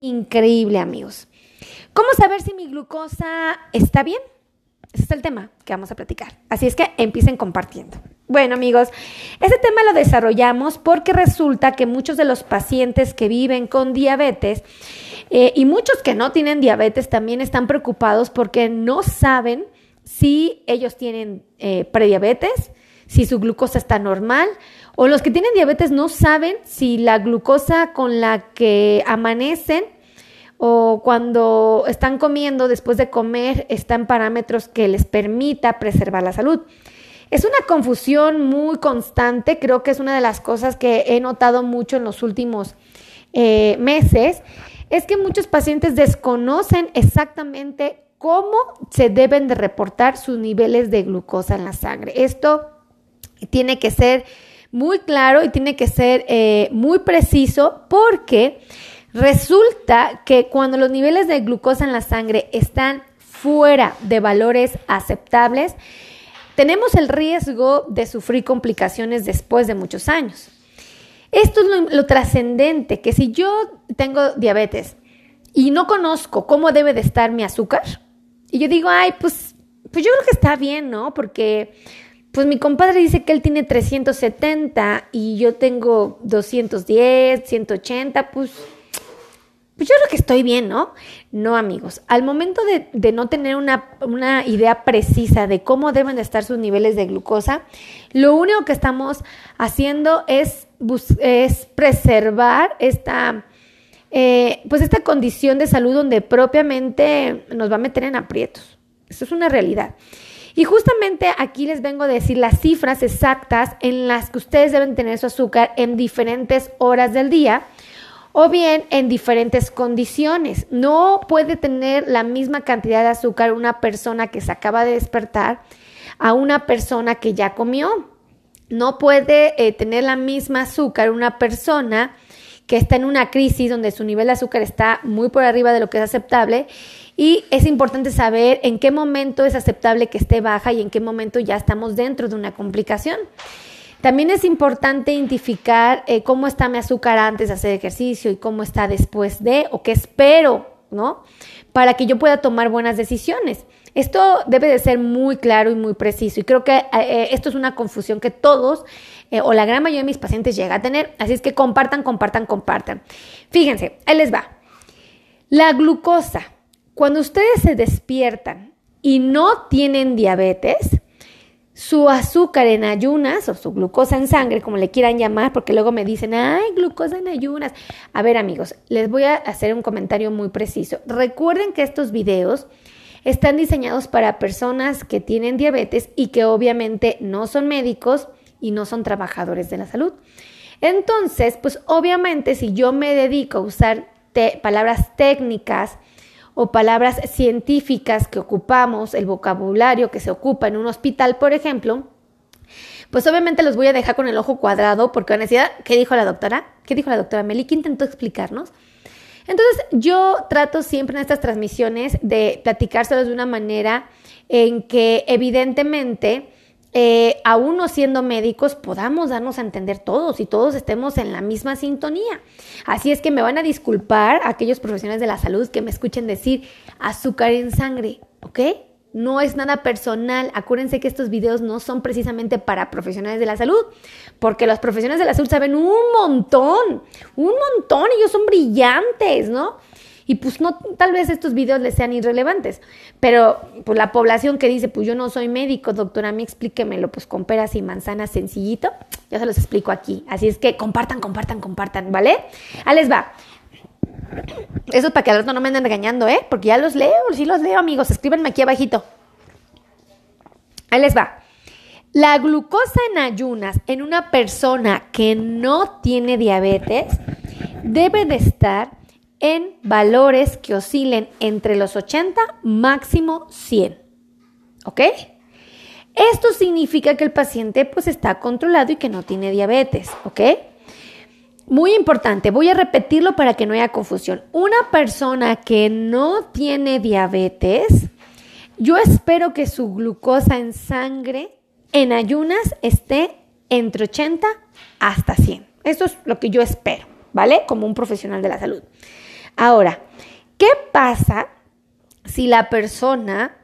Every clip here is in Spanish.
increíble, amigos. ¿Cómo saber si mi glucosa está bien? Ese es el tema que vamos a platicar. Así es que empiecen compartiendo. Bueno, amigos, ese tema lo desarrollamos porque resulta que muchos de los pacientes que viven con diabetes eh, y muchos que no tienen diabetes también están preocupados porque no saben si ellos tienen eh, prediabetes, si su glucosa está normal, o los que tienen diabetes no saben si la glucosa con la que amanecen o cuando están comiendo después de comer está en parámetros que les permita preservar la salud. Es una confusión muy constante, creo que es una de las cosas que he notado mucho en los últimos eh, meses, es que muchos pacientes desconocen exactamente cómo se deben de reportar sus niveles de glucosa en la sangre. Esto tiene que ser muy claro y tiene que ser eh, muy preciso porque resulta que cuando los niveles de glucosa en la sangre están fuera de valores aceptables, tenemos el riesgo de sufrir complicaciones después de muchos años. Esto es lo, lo trascendente, que si yo tengo diabetes y no conozco cómo debe de estar mi azúcar, y yo digo, ay, pues, pues yo creo que está bien, ¿no? Porque pues mi compadre dice que él tiene 370 y yo tengo 210, 180, pues, pues yo creo que estoy bien, ¿no? No, amigos. Al momento de, no tener una, una, idea precisa de cómo deben de estar sus niveles de glucosa, lo único que estamos haciendo es, es preservar esta, eh, pues esta condición de salud donde propiamente nos va a meter en aprietos. Eso es una realidad. Y justamente aquí les vengo a decir las cifras exactas en las que ustedes deben tener su azúcar en diferentes horas del día o bien en diferentes condiciones. No puede tener la misma cantidad de azúcar una persona que se acaba de despertar a una persona que ya comió. No puede eh, tener la misma azúcar una persona que está en una crisis donde su nivel de azúcar está muy por arriba de lo que es aceptable y es importante saber en qué momento es aceptable que esté baja y en qué momento ya estamos dentro de una complicación. También es importante identificar eh, cómo está mi azúcar antes de hacer ejercicio y cómo está después de o qué espero, ¿no? Para que yo pueda tomar buenas decisiones. Esto debe de ser muy claro y muy preciso y creo que eh, esto es una confusión que todos eh, o la gran mayoría de mis pacientes llega a tener. Así es que compartan, compartan, compartan. Fíjense, ahí les va. La glucosa cuando ustedes se despiertan y no tienen diabetes, su azúcar en ayunas o su glucosa en sangre, como le quieran llamar, porque luego me dicen, ay, glucosa en ayunas. A ver amigos, les voy a hacer un comentario muy preciso. Recuerden que estos videos están diseñados para personas que tienen diabetes y que obviamente no son médicos y no son trabajadores de la salud. Entonces, pues obviamente si yo me dedico a usar palabras técnicas, o palabras científicas que ocupamos, el vocabulario que se ocupa en un hospital, por ejemplo, pues obviamente los voy a dejar con el ojo cuadrado porque van a decir, ¿qué dijo la doctora? ¿Qué dijo la doctora Meli? ¿Qué intentó explicarnos? Entonces yo trato siempre en estas transmisiones de platicárselos de una manera en que evidentemente eh, aún no siendo médicos, podamos darnos a entender todos y todos estemos en la misma sintonía. Así es que me van a disculpar aquellos profesionales de la salud que me escuchen decir azúcar en sangre, ¿ok? No es nada personal. Acuérdense que estos videos no son precisamente para profesionales de la salud, porque los profesionales de la salud saben un montón, un montón, ellos son brillantes, ¿no? Y pues no, tal vez estos videos les sean irrelevantes, pero pues la población que dice, pues yo no soy médico, doctora, a mí explíquemelo, pues con peras y manzanas sencillito, ya se los explico aquí. Así es que compartan, compartan, compartan, ¿vale? Ahí les va. Eso es para que al rato no me anden regañando, ¿eh? Porque ya los leo, sí los leo, amigos. Escríbanme aquí abajito. Ahí les va. La glucosa en ayunas en una persona que no tiene diabetes debe de estar en valores que oscilen entre los 80 máximo 100. ¿Ok? Esto significa que el paciente pues está controlado y que no tiene diabetes, ¿ok? Muy importante, voy a repetirlo para que no haya confusión. Una persona que no tiene diabetes, yo espero que su glucosa en sangre en ayunas esté entre 80 hasta 100. Eso es lo que yo espero, ¿vale? Como un profesional de la salud. Ahora, ¿qué pasa si la persona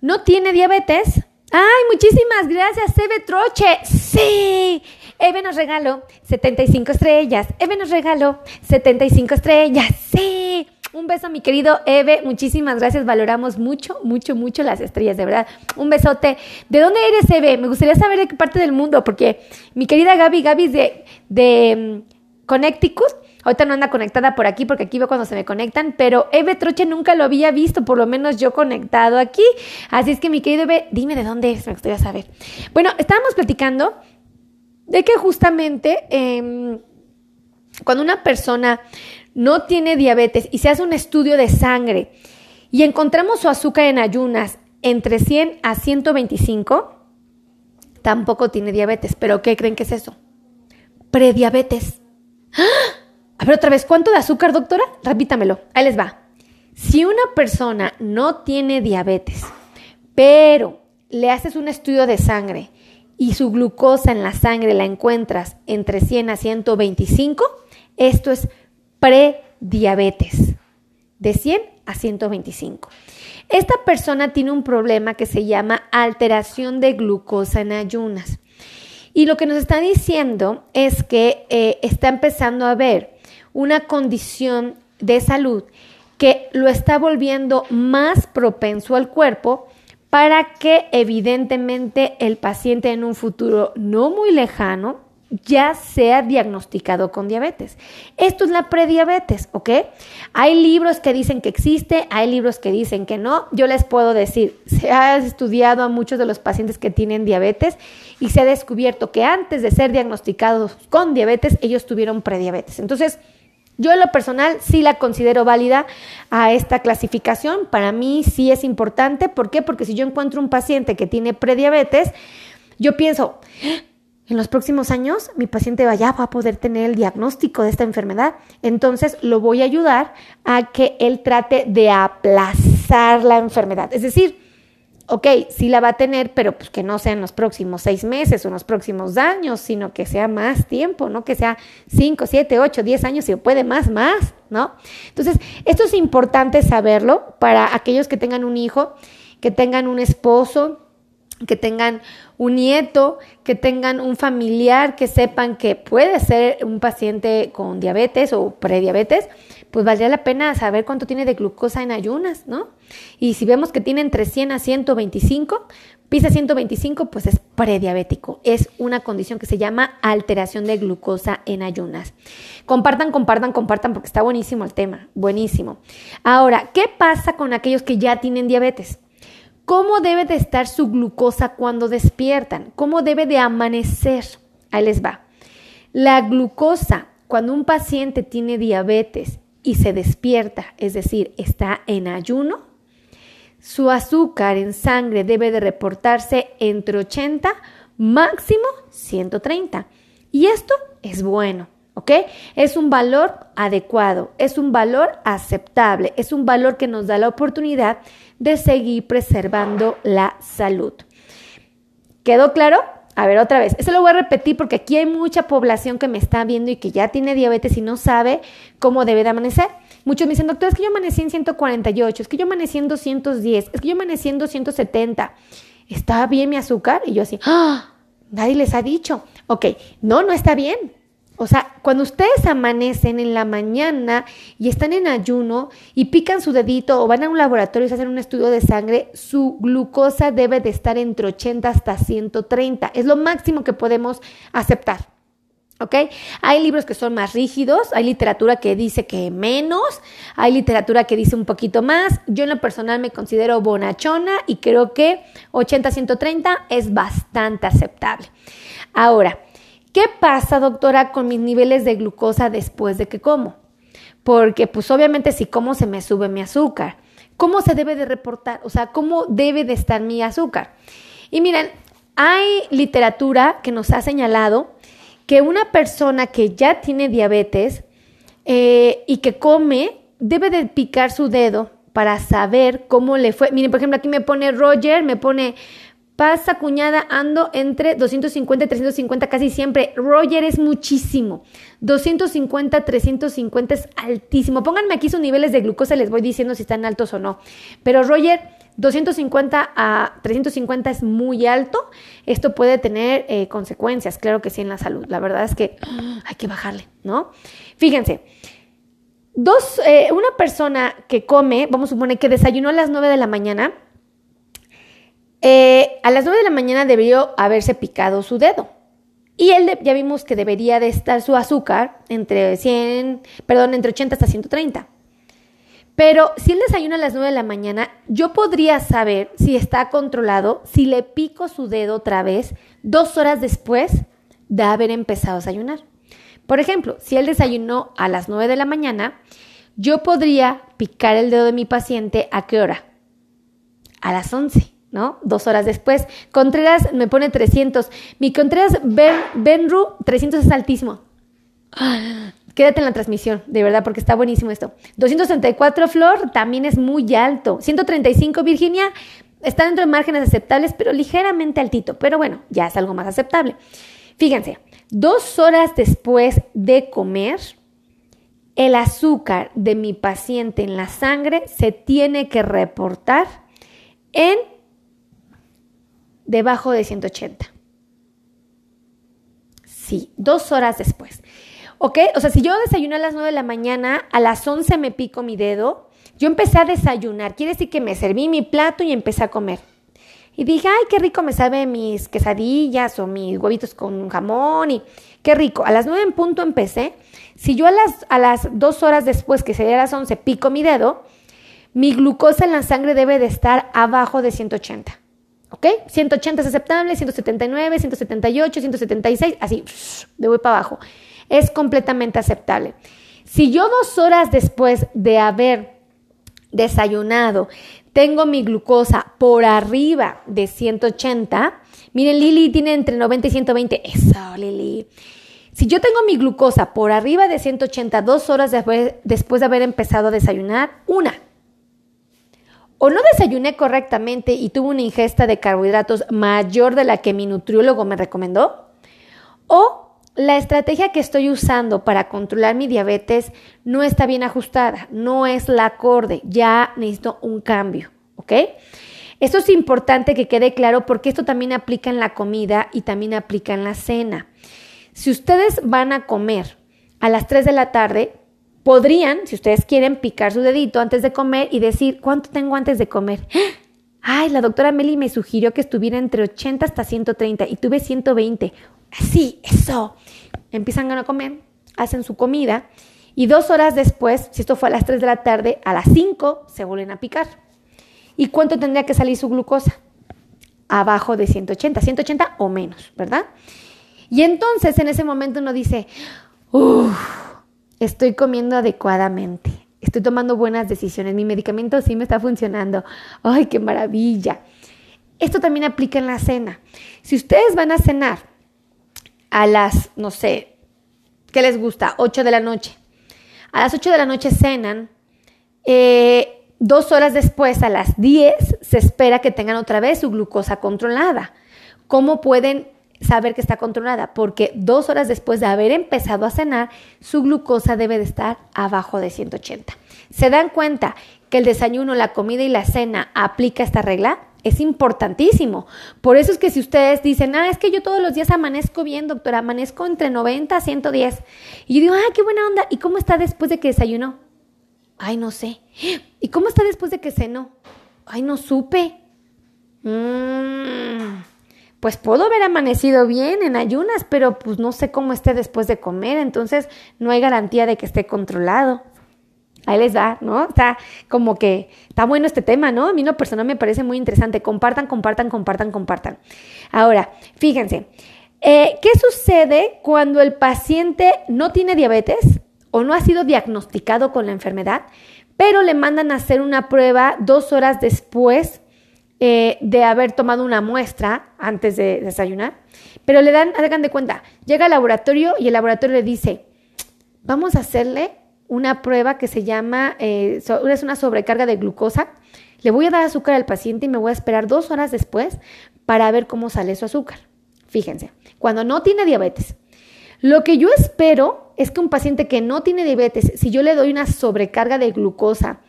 no tiene diabetes? ¡Ay, muchísimas gracias, Eve Troche! ¡Sí! Eve nos regaló 75 estrellas. Eve nos regaló 75 estrellas. ¡Sí! Un beso, mi querido Eve. Muchísimas gracias. Valoramos mucho, mucho, mucho las estrellas, de verdad. Un besote. ¿De dónde eres, Eve? Me gustaría saber de qué parte del mundo, porque mi querida Gaby, Gaby es de, de mm, Connecticut. Ahorita no anda conectada por aquí porque aquí veo cuando se me conectan, pero Eve Troche nunca lo había visto, por lo menos yo conectado aquí. Así es que mi querido Eve, dime de dónde es, me gustaría saber. Bueno, estábamos platicando de que justamente eh, cuando una persona no tiene diabetes y se hace un estudio de sangre y encontramos su azúcar en ayunas entre 100 a 125, tampoco tiene diabetes. ¿Pero qué creen que es eso? Prediabetes. ¡Ah! A ver otra vez, ¿cuánto de azúcar, doctora? Repítamelo. Ahí les va. Si una persona no tiene diabetes, pero le haces un estudio de sangre y su glucosa en la sangre la encuentras entre 100 a 125, esto es prediabetes, de 100 a 125. Esta persona tiene un problema que se llama alteración de glucosa en ayunas. Y lo que nos está diciendo es que eh, está empezando a ver una condición de salud que lo está volviendo más propenso al cuerpo para que evidentemente el paciente en un futuro no muy lejano ya sea diagnosticado con diabetes. Esto es la prediabetes, ¿ok? Hay libros que dicen que existe, hay libros que dicen que no. Yo les puedo decir, se ha estudiado a muchos de los pacientes que tienen diabetes y se ha descubierto que antes de ser diagnosticados con diabetes, ellos tuvieron prediabetes. Entonces, yo en lo personal sí la considero válida a esta clasificación. Para mí sí es importante. ¿Por qué? Porque si yo encuentro un paciente que tiene prediabetes, yo pienso, en los próximos años mi paciente vaya va a poder tener el diagnóstico de esta enfermedad. Entonces lo voy a ayudar a que él trate de aplazar la enfermedad. Es decir, ok, sí la va a tener, pero pues que no sea en los próximos seis meses o en los próximos años, sino que sea más tiempo, ¿no? Que sea cinco, siete, ocho, diez años, si puede más, más, ¿no? Entonces, esto es importante saberlo para aquellos que tengan un hijo, que tengan un esposo, que tengan un nieto, que tengan un familiar, que sepan que puede ser un paciente con diabetes o prediabetes, pues valdría la pena saber cuánto tiene de glucosa en ayunas, ¿no? Y si vemos que tiene entre 100 a 125, pisa 125, pues es prediabético. Es una condición que se llama alteración de glucosa en ayunas. Compartan, compartan, compartan, porque está buenísimo el tema, buenísimo. Ahora, ¿qué pasa con aquellos que ya tienen diabetes? ¿Cómo debe de estar su glucosa cuando despiertan? ¿Cómo debe de amanecer? Ahí les va. La glucosa, cuando un paciente tiene diabetes y se despierta, es decir, está en ayuno, su azúcar en sangre debe de reportarse entre 80, máximo 130. Y esto es bueno. ¿ok? Es un valor adecuado, es un valor aceptable, es un valor que nos da la oportunidad de seguir preservando la salud. ¿Quedó claro? A ver, otra vez. Eso lo voy a repetir porque aquí hay mucha población que me está viendo y que ya tiene diabetes y no sabe cómo debe de amanecer. Muchos me dicen, doctor, es que yo amanecí en 148, es que yo amanecí en 210, es que yo amanecí en 270. ¿Está bien mi azúcar? Y yo así, ¡ah! Nadie les ha dicho. Ok, no, no está bien. O sea, cuando ustedes amanecen en la mañana y están en ayuno y pican su dedito o van a un laboratorio y se hacen un estudio de sangre, su glucosa debe de estar entre 80 hasta 130. Es lo máximo que podemos aceptar. ¿Ok? Hay libros que son más rígidos, hay literatura que dice que menos, hay literatura que dice un poquito más. Yo en lo personal me considero bonachona y creo que 80-130 es bastante aceptable. Ahora, ¿Qué pasa, doctora, con mis niveles de glucosa después de que como? Porque pues obviamente si como se me sube mi azúcar. ¿Cómo se debe de reportar? O sea, ¿cómo debe de estar mi azúcar? Y miren, hay literatura que nos ha señalado que una persona que ya tiene diabetes eh, y que come debe de picar su dedo para saber cómo le fue. Miren, por ejemplo, aquí me pone Roger, me pone Pasa, cuñada, ando entre 250 y 350 casi siempre. Roger es muchísimo. 250, 350 es altísimo. Pónganme aquí sus niveles de glucosa, les voy diciendo si están altos o no. Pero Roger, 250 a 350 es muy alto. Esto puede tener eh, consecuencias, claro que sí, en la salud. La verdad es que hay que bajarle, ¿no? Fíjense. Dos, eh, una persona que come, vamos a suponer que desayunó a las 9 de la mañana, eh, a las 9 de la mañana debió haberse picado su dedo. Y él ya vimos que debería de estar su azúcar entre 100, perdón, entre 80 hasta 130. Pero si él desayuna a las 9 de la mañana, yo podría saber si está controlado si le pico su dedo otra vez dos horas después de haber empezado a desayunar. Por ejemplo, si él desayunó a las 9 de la mañana, yo podría picar el dedo de mi paciente a qué hora? A las 11. ¿No? Dos horas después. Contreras me pone 300. Mi Contreras ben, Benru, 300 es altísimo. Quédate en la transmisión, de verdad, porque está buenísimo esto. 264 Flor también es muy alto. 135 Virginia está dentro de márgenes aceptables, pero ligeramente altito. Pero bueno, ya es algo más aceptable. Fíjense, dos horas después de comer, el azúcar de mi paciente en la sangre se tiene que reportar en debajo de 180. Sí, dos horas después. ¿Ok? O sea, si yo desayuno a las 9 de la mañana, a las 11 me pico mi dedo, yo empecé a desayunar. Quiere decir que me serví mi plato y empecé a comer. Y dije, ay, qué rico me sabe mis quesadillas o mis huevitos con jamón y qué rico. A las 9 en punto empecé. Si yo a las, a las dos horas después, que sería a las 11, pico mi dedo, mi glucosa en la sangre debe de estar abajo de 180. ¿Ok? 180 es aceptable, 179, 178, 176, así, de voy para abajo. Es completamente aceptable. Si yo dos horas después de haber desayunado tengo mi glucosa por arriba de 180, miren, Lili tiene entre 90 y 120. Eso, Lili. Si yo tengo mi glucosa por arriba de 180 dos horas después, después de haber empezado a desayunar, una, o no desayuné correctamente y tuve una ingesta de carbohidratos mayor de la que mi nutriólogo me recomendó, o la estrategia que estoy usando para controlar mi diabetes no está bien ajustada, no es la acorde, ya necesito un cambio, ¿ok? Esto es importante que quede claro porque esto también aplica en la comida y también aplica en la cena. Si ustedes van a comer a las 3 de la tarde, Podrían, si ustedes quieren, picar su dedito antes de comer y decir, ¿cuánto tengo antes de comer? Ay, la doctora Meli me sugirió que estuviera entre 80 hasta 130 y tuve 120. Así, eso. Empiezan a comer, hacen su comida y dos horas después, si esto fue a las 3 de la tarde, a las 5 se vuelven a picar. ¿Y cuánto tendría que salir su glucosa? Abajo de 180, 180 o menos, ¿verdad? Y entonces en ese momento uno dice, uff estoy comiendo adecuadamente, estoy tomando buenas decisiones, mi medicamento sí me está funcionando. ¡Ay, qué maravilla! Esto también aplica en la cena. Si ustedes van a cenar a las, no sé, ¿qué les gusta? 8 de la noche. A las 8 de la noche cenan. Eh, dos horas después, a las 10, se espera que tengan otra vez su glucosa controlada. ¿Cómo pueden saber que está controlada, porque dos horas después de haber empezado a cenar, su glucosa debe de estar abajo de 180. ¿Se dan cuenta que el desayuno, la comida y la cena aplica esta regla? Es importantísimo. Por eso es que si ustedes dicen, ah, es que yo todos los días amanezco bien, doctora, amanezco entre 90 a 110. Y yo digo, ah, qué buena onda. ¿Y cómo está después de que desayunó? Ay, no sé. ¿Y cómo está después de que cenó? Ay, no supe. Mmm pues puedo haber amanecido bien en ayunas, pero pues no sé cómo esté después de comer, entonces no hay garantía de que esté controlado. Ahí les da, ¿no? Está como que está bueno este tema, ¿no? A mí no personal me parece muy interesante. Compartan, compartan, compartan, compartan. Ahora, fíjense, eh, ¿qué sucede cuando el paciente no tiene diabetes o no ha sido diagnosticado con la enfermedad, pero le mandan a hacer una prueba dos horas después eh, de haber tomado una muestra antes de desayunar, pero le dan, hagan de cuenta, llega al laboratorio y el laboratorio le dice, vamos a hacerle una prueba que se llama, eh, es una sobrecarga de glucosa Le voy a dar azúcar al paciente y me voy a esperar dos horas después para ver cómo sale su azúcar. Fíjense, cuando no tiene diabetes. Lo que yo espero es que un paciente que no tiene diabetes, si yo le doy una sobrecarga de glucosa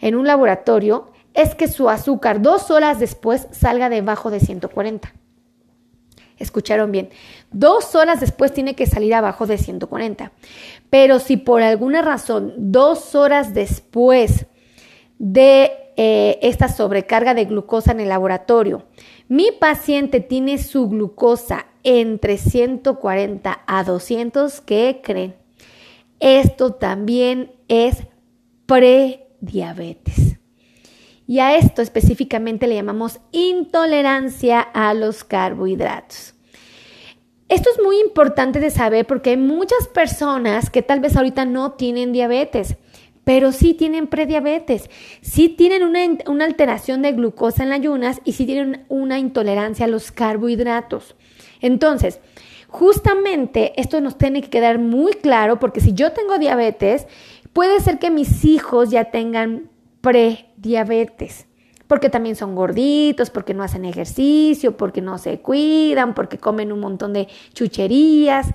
en un laboratorio, es que su azúcar dos horas después salga debajo de 140. Escucharon bien. Dos horas después tiene que salir abajo de 140. Pero si por alguna razón dos horas después de eh, esta sobrecarga de glucosa en el laboratorio, mi paciente tiene su glucosa entre 140 a 200, ¿qué creen? Esto también es prediabetes. Y a esto específicamente le llamamos intolerancia a los carbohidratos. Esto es muy importante de saber porque hay muchas personas que tal vez ahorita no tienen diabetes, pero sí tienen prediabetes, sí tienen una, alteración de glucosa en las ayunas y sí tienen una intolerancia a los carbohidratos. Entonces, justamente esto nos tiene que quedar muy claro porque si yo tengo diabetes, puede ser que mis hijos ya tengan prediabetes, porque también son gorditos, porque no hacen ejercicio, porque no se cuidan, porque comen un montón de chucherías.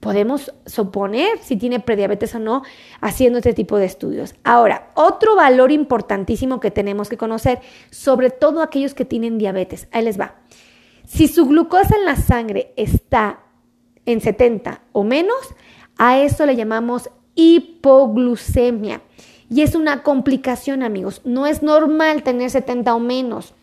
Podemos suponer si tiene prediabetes o no haciendo este tipo de estudios. Ahora, otro valor importantísimo que tenemos que conocer, sobre todo aquellos que tienen diabetes, ahí les va. Si su glucosa en la sangre está en 70 o menos, a eso le llamamos hipoglucemia. Y es una complicación, amigos. No es normal tener 70 o menos.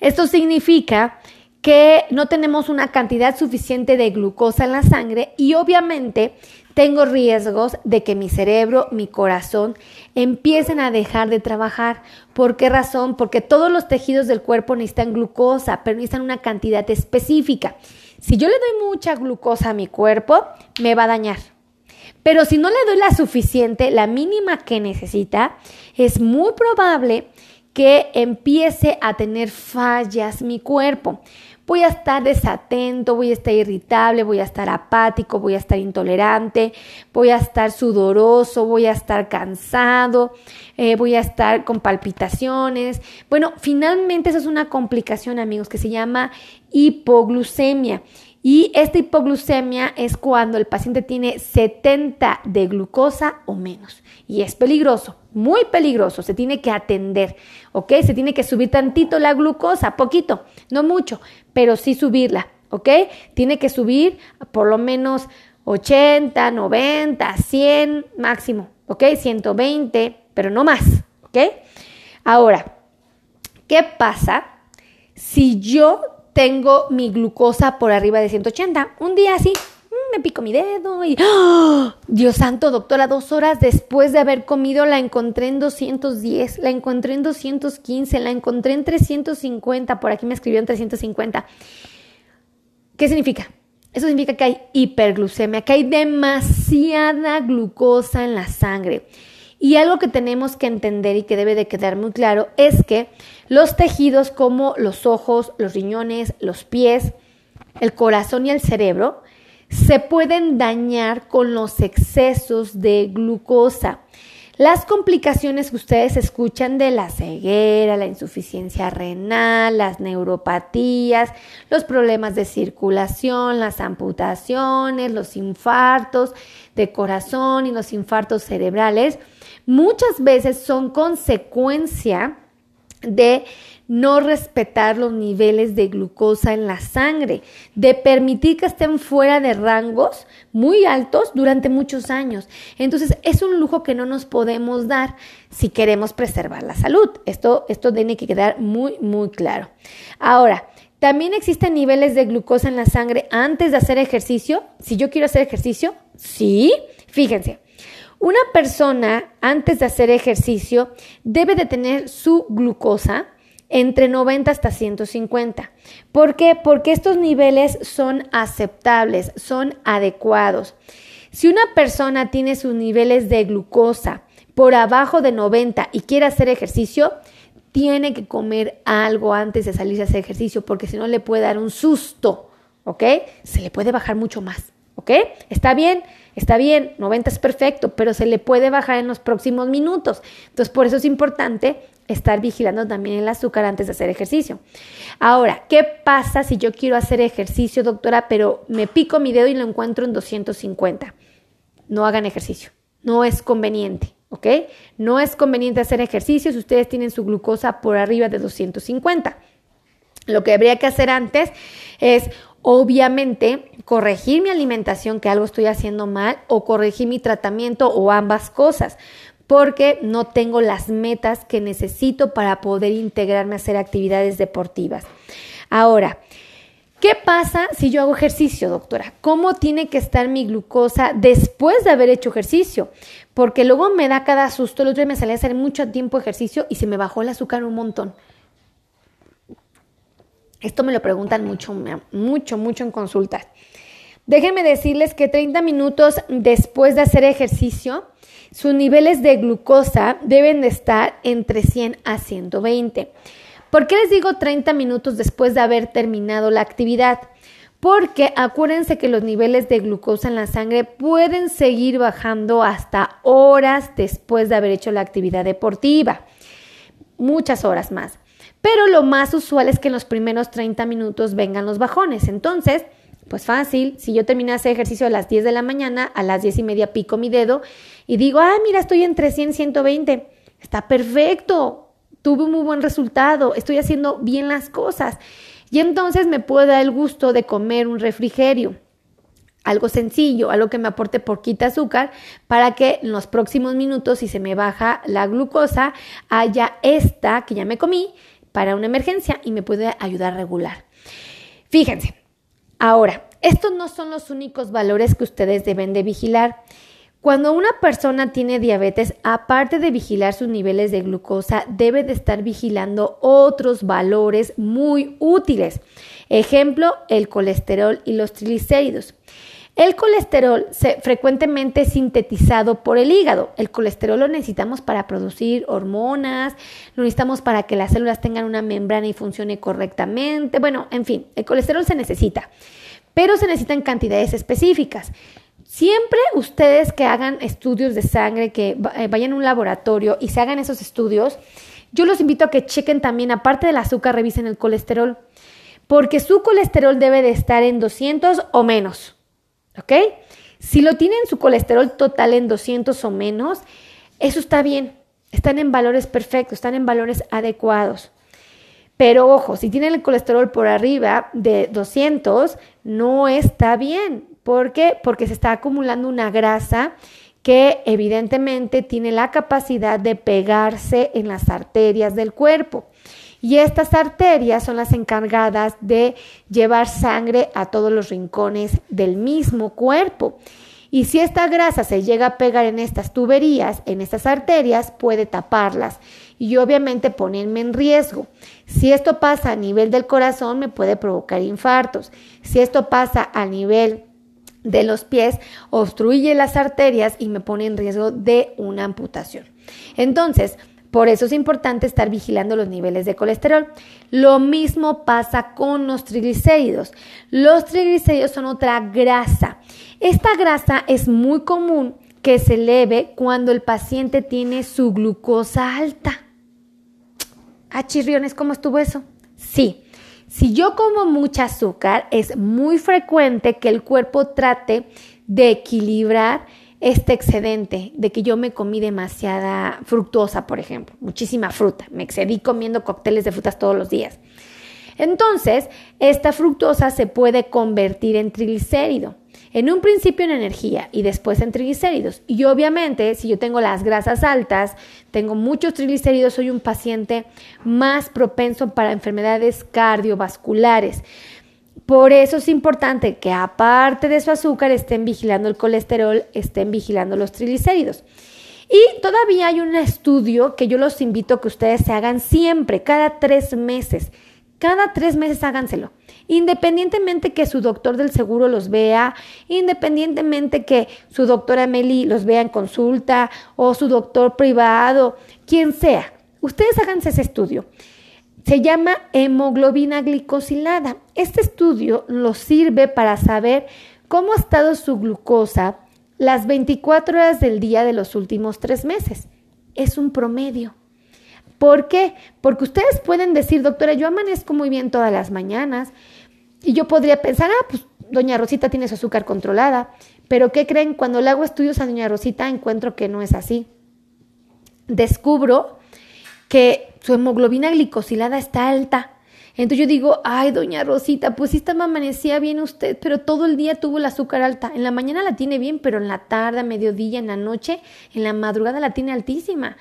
Esto significa que no tenemos una cantidad suficiente de glucosa en la sangre y obviamente tengo riesgos de que mi cerebro, mi corazón empiecen a dejar de trabajar. ¿Por qué razón? Porque todos los tejidos del cuerpo necesitan glucosa, pero necesitan una cantidad específica. Si yo le doy mucha glucosa a mi cuerpo, me va a dañar. Pero si no le doy la suficiente, la mínima que necesita, es muy probable que empiece a tener fallas mi cuerpo. Voy a estar desatento, voy a estar irritable, voy a estar apático, voy a estar intolerante, voy a estar sudoroso, voy a estar cansado, eh, voy a estar con palpitaciones. Bueno, finalmente eso es una complicación, amigos, que se llama hipoglucemia. Y esta hipoglucemia es cuando el paciente tiene 70 de glucosa o menos. Y es peligroso, muy peligroso. Se tiene que atender, ¿ok? Se tiene que subir tantito la glucosa, poquito, no mucho, pero sí subirla, ¿ok? Tiene que subir por lo menos 80, 90, 100 máximo, ¿ok? 120, pero no más, ¿ok? Ahora, ¿qué pasa si yo tengo mi glucosa por arriba de 180. Un día así, mm, me pico mi dedo y, ¡oh! Dios santo, doctora, dos horas después de haber comido la encontré en 210, la encontré en 215, la encontré en 350, por aquí me escribió en 350. ¿Qué significa? Eso significa que hay hiperglucemia, que hay demasiada glucosa en la sangre. Y algo que tenemos que entender y que debe de quedar muy claro es que los tejidos como los ojos, los riñones, los pies, el corazón y el cerebro se pueden dañar con los excesos de glucosa. Las complicaciones que ustedes escuchan de la ceguera, la insuficiencia renal, las neuropatías, los problemas de circulación, las amputaciones, los infartos de corazón y los infartos cerebrales, muchas veces son consecuencia de no respetar los niveles de glucosa en la sangre, de permitir que estén fuera de rangos muy altos durante muchos años. Entonces, es un lujo que no nos podemos dar si queremos preservar la salud. Esto, esto tiene que quedar muy, muy claro. Ahora, también existen niveles de glucosa en la sangre antes de hacer ejercicio. Si yo quiero hacer ejercicio, sí. Fíjense, una persona antes de hacer ejercicio debe de tener su glucosa entre 90 hasta 150. ¿Por qué? Porque estos niveles son aceptables, son adecuados. Si una persona tiene sus niveles de glucosa por abajo de 90 y quiere hacer ejercicio, tiene que comer algo antes de salirse a hacer ejercicio porque si no le puede dar un susto, ¿ok? Se le puede bajar mucho más, ¿ok? ¿Está bien? Está bien, 90 es perfecto, pero se le puede bajar en los próximos minutos. Entonces, por eso es importante estar vigilando también el azúcar antes de hacer ejercicio. Ahora, ¿qué pasa si yo quiero hacer ejercicio, doctora, pero me pico mi dedo y lo encuentro en 250? No hagan ejercicio, no es conveniente. ¿ok? No es conveniente hacer ejercicio si ustedes tienen su glucosa por arriba de 250. Lo que habría que hacer antes es, obviamente, corregir mi alimentación, que algo estoy haciendo mal, o corregir mi tratamiento o ambas cosas, porque no tengo las metas que necesito para poder integrarme a hacer actividades deportivas. Ahora, ¿Qué pasa si yo hago ejercicio, doctora? ¿Cómo tiene que estar mi glucosa después de haber hecho ejercicio? Porque luego me da cada susto. El otro día me salí a hacer mucho tiempo ejercicio y se me bajó el azúcar un montón. Esto me lo preguntan mucho, mucho, mucho en consultas. Déjenme decirles que 30 minutos después de hacer ejercicio, sus niveles de glucosa deben de estar entre 100 a 120. ¿Por qué les digo 30 minutos después de haber terminado la actividad? Porque acuérdense que los niveles de glucosa en la sangre pueden seguir bajando hasta horas después de haber hecho la actividad deportiva. Muchas horas más. Pero lo más usual es que en los primeros 30 minutos vengan los bajones. Entonces, pues fácil, si yo terminé ese ejercicio a las 10 de la mañana, a las 10 y media pico mi dedo y digo, ah, mira, estoy entre 100 y 120. Está perfecto, tuve un muy buen resultado, estoy haciendo bien las cosas. Y entonces me puedo dar el gusto de comer un refrigerio algo sencillo, algo que me aporte poquita azúcar, para que en los próximos minutos, si se me baja la glucosa, haya esta que ya me comí para una emergencia y me puede ayudar a regular. Fíjense, ahora, estos no son los únicos valores que ustedes deben de vigilar. Cuando una persona tiene diabetes, aparte de vigilar sus niveles de glucosa, debe de estar vigilando otros valores muy útiles. Ejemplo, el colesterol y los triglicéridos. El colesterol se, frecuentemente es sintetizado por el hígado. El colesterol lo necesitamos para producir hormonas, lo necesitamos para que las células tengan una membrana y funcione correctamente. Bueno, en fin, el colesterol se necesita, pero se necesitan cantidades específicas. Siempre ustedes que hagan estudios de sangre, que eh, vayan a un laboratorio y se hagan esos estudios, yo los invito a que chequen también, aparte del azúcar, revisen el colesterol, porque su colesterol debe de estar en 200 o menos. ¿Ok? Si lo tienen su colesterol total en 200 o menos, eso está bien. Están en valores perfectos, están en valores adecuados. Pero ojo, si tienen el colesterol por arriba de 200, no está bien. ¿Por qué? Porque se está acumulando una grasa que evidentemente tiene la capacidad de pegarse en las arterias del cuerpo. Y estas arterias son las encargadas de llevar sangre a todos los rincones del mismo cuerpo. Y si esta grasa se llega a pegar en estas tuberías, en estas arterias, puede taparlas y obviamente ponerme en riesgo. Si esto pasa a nivel del corazón, me puede provocar infartos. Si esto pasa a nivel de los pies, obstruye las arterias y me pone en riesgo de una amputación. Entonces, por eso es importante estar vigilando los niveles de colesterol. Lo mismo pasa con los triglicéridos. Los triglicéridos son otra grasa. Esta grasa es muy común que se eleve cuando el paciente tiene su glucosa alta. Ah, chirriones, ¿cómo estuvo eso? Sí. Si yo como mucha azúcar, es muy frecuente que el cuerpo trate de equilibrar este excedente de que yo me comí demasiada fructosa, por ejemplo, muchísima fruta, me excedí comiendo cócteles de frutas todos los días. Entonces, esta fructosa se puede convertir en triglicérido. En un principio en energía y después en triglicéridos. Y obviamente, si yo tengo las grasas altas, tengo muchos triglicéridos, soy un paciente más propenso para enfermedades cardiovasculares. Por eso es importante que aparte de su azúcar estén vigilando el colesterol, estén vigilando los triglicéridos. Y todavía hay un estudio que yo los invito a que ustedes se hagan siempre, cada tres meses. Cada tres meses háganselo. Independientemente que su doctor del seguro los vea, independientemente que su doctora Meli los vea en consulta o su doctor privado, quien sea. Ustedes háganse ese estudio. Se llama hemoglobina glicosilada. Este estudio nos sirve para saber cómo ha estado su glucosa, las 24 horas del día de los últimos tres meses. Es un promedio. ¿Por qué? Porque ustedes pueden decir, doctora, yo amanezco muy bien todas las mañanas y yo podría pensar, ah, pues doña Rosita tiene su azúcar controlada, pero ¿qué creen? Cuando le hago estudios a doña Rosita encuentro que no es así. Descubro que su hemoglobina glicosilada está alta. Entonces yo digo, ay, doña Rosita, pues esta amanecía bien usted, pero todo el día tuvo el azúcar alta. En la mañana la tiene bien, pero en la tarde, a mediodía, en la noche, en la madrugada la tiene altísima.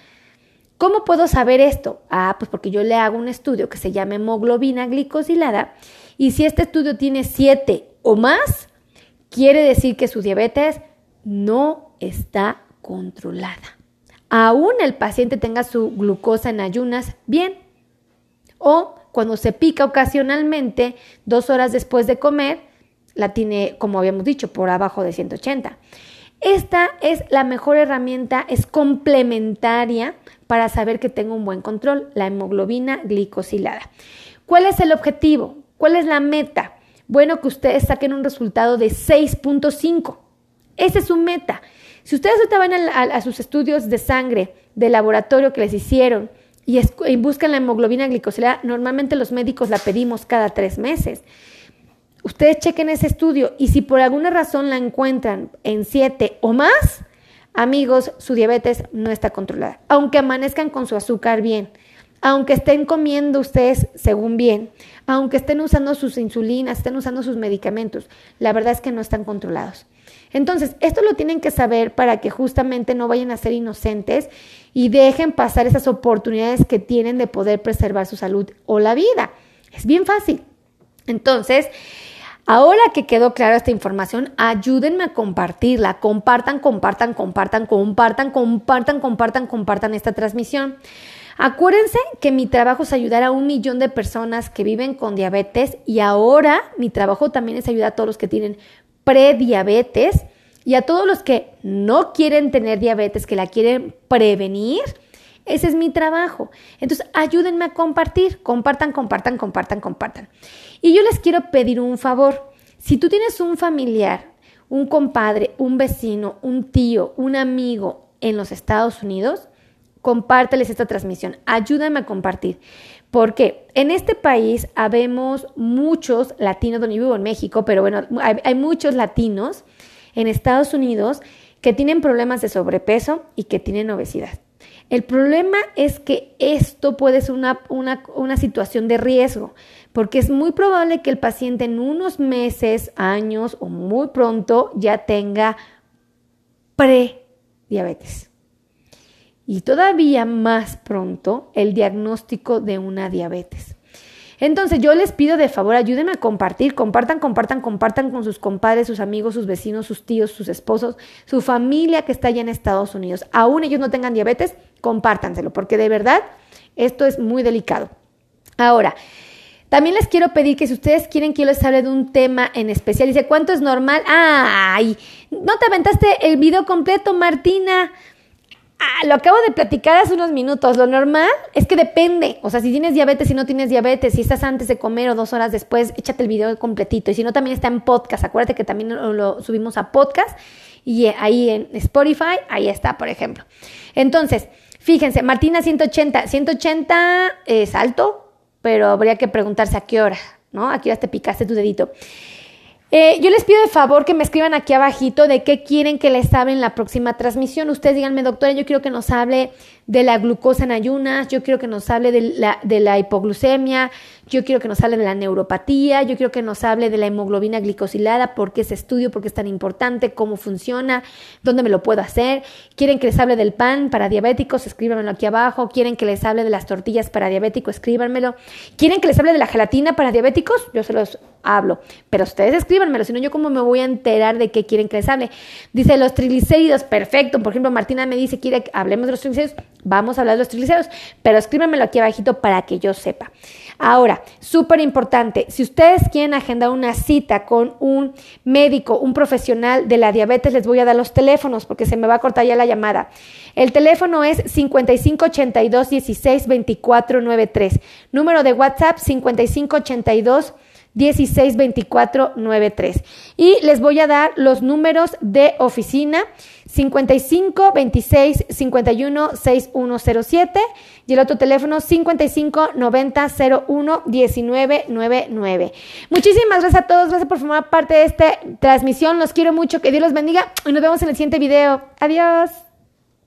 ¿Cómo puedo saber esto? Ah, pues porque yo le hago un estudio que se llama hemoglobina glicosilada y si este estudio tiene 7 o más, quiere decir que su diabetes no está controlada. Aún el paciente tenga su glucosa en ayunas bien. O cuando se pica ocasionalmente, dos horas después de comer, la tiene, como habíamos dicho, por abajo de 180. Esta es la mejor herramienta, es complementaria para saber que tengo un buen control, la hemoglobina glicosilada. ¿Cuál es el objetivo? ¿Cuál es la meta? Bueno, que ustedes saquen un resultado de 6.5. Esa es su meta. Si ustedes ahorita van a, sus estudios de sangre, de laboratorio que les hicieron, y, buscan la hemoglobina glicosilada, normalmente los médicos la pedimos cada tres meses. Ustedes chequen ese estudio y si por alguna razón la encuentran en 7 o más, Amigos, su diabetes no está controlada. Aunque amanezcan con su azúcar bien, aunque estén comiendo ustedes según bien, aunque estén usando sus insulinas, estén usando sus medicamentos, la verdad es que no están controlados. Entonces, esto lo tienen que saber para que justamente no vayan a ser inocentes y dejen pasar esas oportunidades que tienen de poder preservar su salud o la vida. Es bien fácil. Entonces, Ahora que quedó clara esta información, ayúdenme a compartirla. Compartan, compartan, compartan, compartan, compartan, compartan, compartan esta transmisión. Acuérdense que mi trabajo es ayudar a un millón de personas que viven con diabetes y ahora mi trabajo también es ayudar a todos los que tienen prediabetes y a todos los que no quieren tener diabetes, que la quieren prevenir. Ese es mi trabajo. Entonces, ayúdenme a compartir. Compartan, compartan, compartan, compartan. Y yo les quiero pedir un favor. Si tú tienes un familiar, un compadre, un vecino, un tío, un amigo en los Estados Unidos, compárteles esta transmisión. Ayúdame a compartir. Porque en este país habemos muchos latinos, donde yo vivo en México, pero bueno, hay, muchos latinos en Estados Unidos que tienen problemas de sobrepeso y que tienen obesidad. El problema es que esto puede ser una, una, situación de riesgo, porque es muy probable que el paciente en unos meses, años o muy pronto ya tenga prediabetes. Y todavía más pronto el diagnóstico de una diabetes. Entonces yo les pido de favor, ayúdenme a compartir, compartan, compartan, compartan con sus compadres, sus amigos, sus vecinos, sus tíos, sus esposos, su familia que está allá en Estados Unidos. Aún ellos no tengan diabetes, compártanselo, porque de verdad esto es muy delicado. Ahora, también les quiero pedir que si ustedes quieren que yo les hable de un tema en especial, dice, ¿cuánto es normal? ¡Ay! ¿No te aventaste el video completo, Martina? Ah, lo acabo de platicar hace unos minutos. Lo normal es que depende. O sea, si tienes diabetes, si no tienes diabetes, si estás antes de comer o dos horas después, échate el video completito. Y si no, también está en podcast. Acuérdate que también lo, subimos a podcast y eh, ahí en Spotify, ahí está, por ejemplo. Entonces, fíjense, Martina 180. 180 es alto, pero habría que preguntarse a qué hora, ¿no? A qué hora te picaste tu dedito. Eh, yo les pido de favor que me escriban aquí abajito de qué quieren que les hable en la próxima transmisión. Ustedes díganme, doctora, yo quiero que nos hable de la glucosa en ayunas, yo quiero que nos hable de la, de la hipoglucemia, yo quiero que nos hable de la neuropatía, yo quiero que nos hable de la hemoglobina glicosilada, por qué ese estudio, por qué es tan importante, cómo funciona, dónde me lo puedo hacer. Quieren que les hable del pan para diabéticos, escríbanmelo aquí abajo. Quieren que les hable de las tortillas para diabéticos, escríbanmelo. Quieren que les hable de la gelatina para diabéticos, yo se los hablo. Pero ustedes escríbanmelo, si no yo cómo me voy a enterar de qué quieren que les hable. Dice los triglicéridos, perfecto. Por ejemplo, Martina me dice, quiere que hablemos de los triglicéridos. Vamos a hablar de los triglicéridos, pero escríbanmelo aquí abajito para que yo sepa. Ahora, súper importante, si ustedes quieren agendar una cita con un médico, un profesional de la diabetes, les voy a dar los teléfonos porque se me va a cortar ya la llamada. El teléfono es 5582 16 Número de WhatsApp 5582 162493. Y les voy a dar los números de oficina 55 26 51 6107 y el otro teléfono 55 90 01 1999. Muchísimas gracias a todos, gracias por formar parte de esta transmisión. Los quiero mucho, que Dios los bendiga y nos vemos en el siguiente video. Adiós.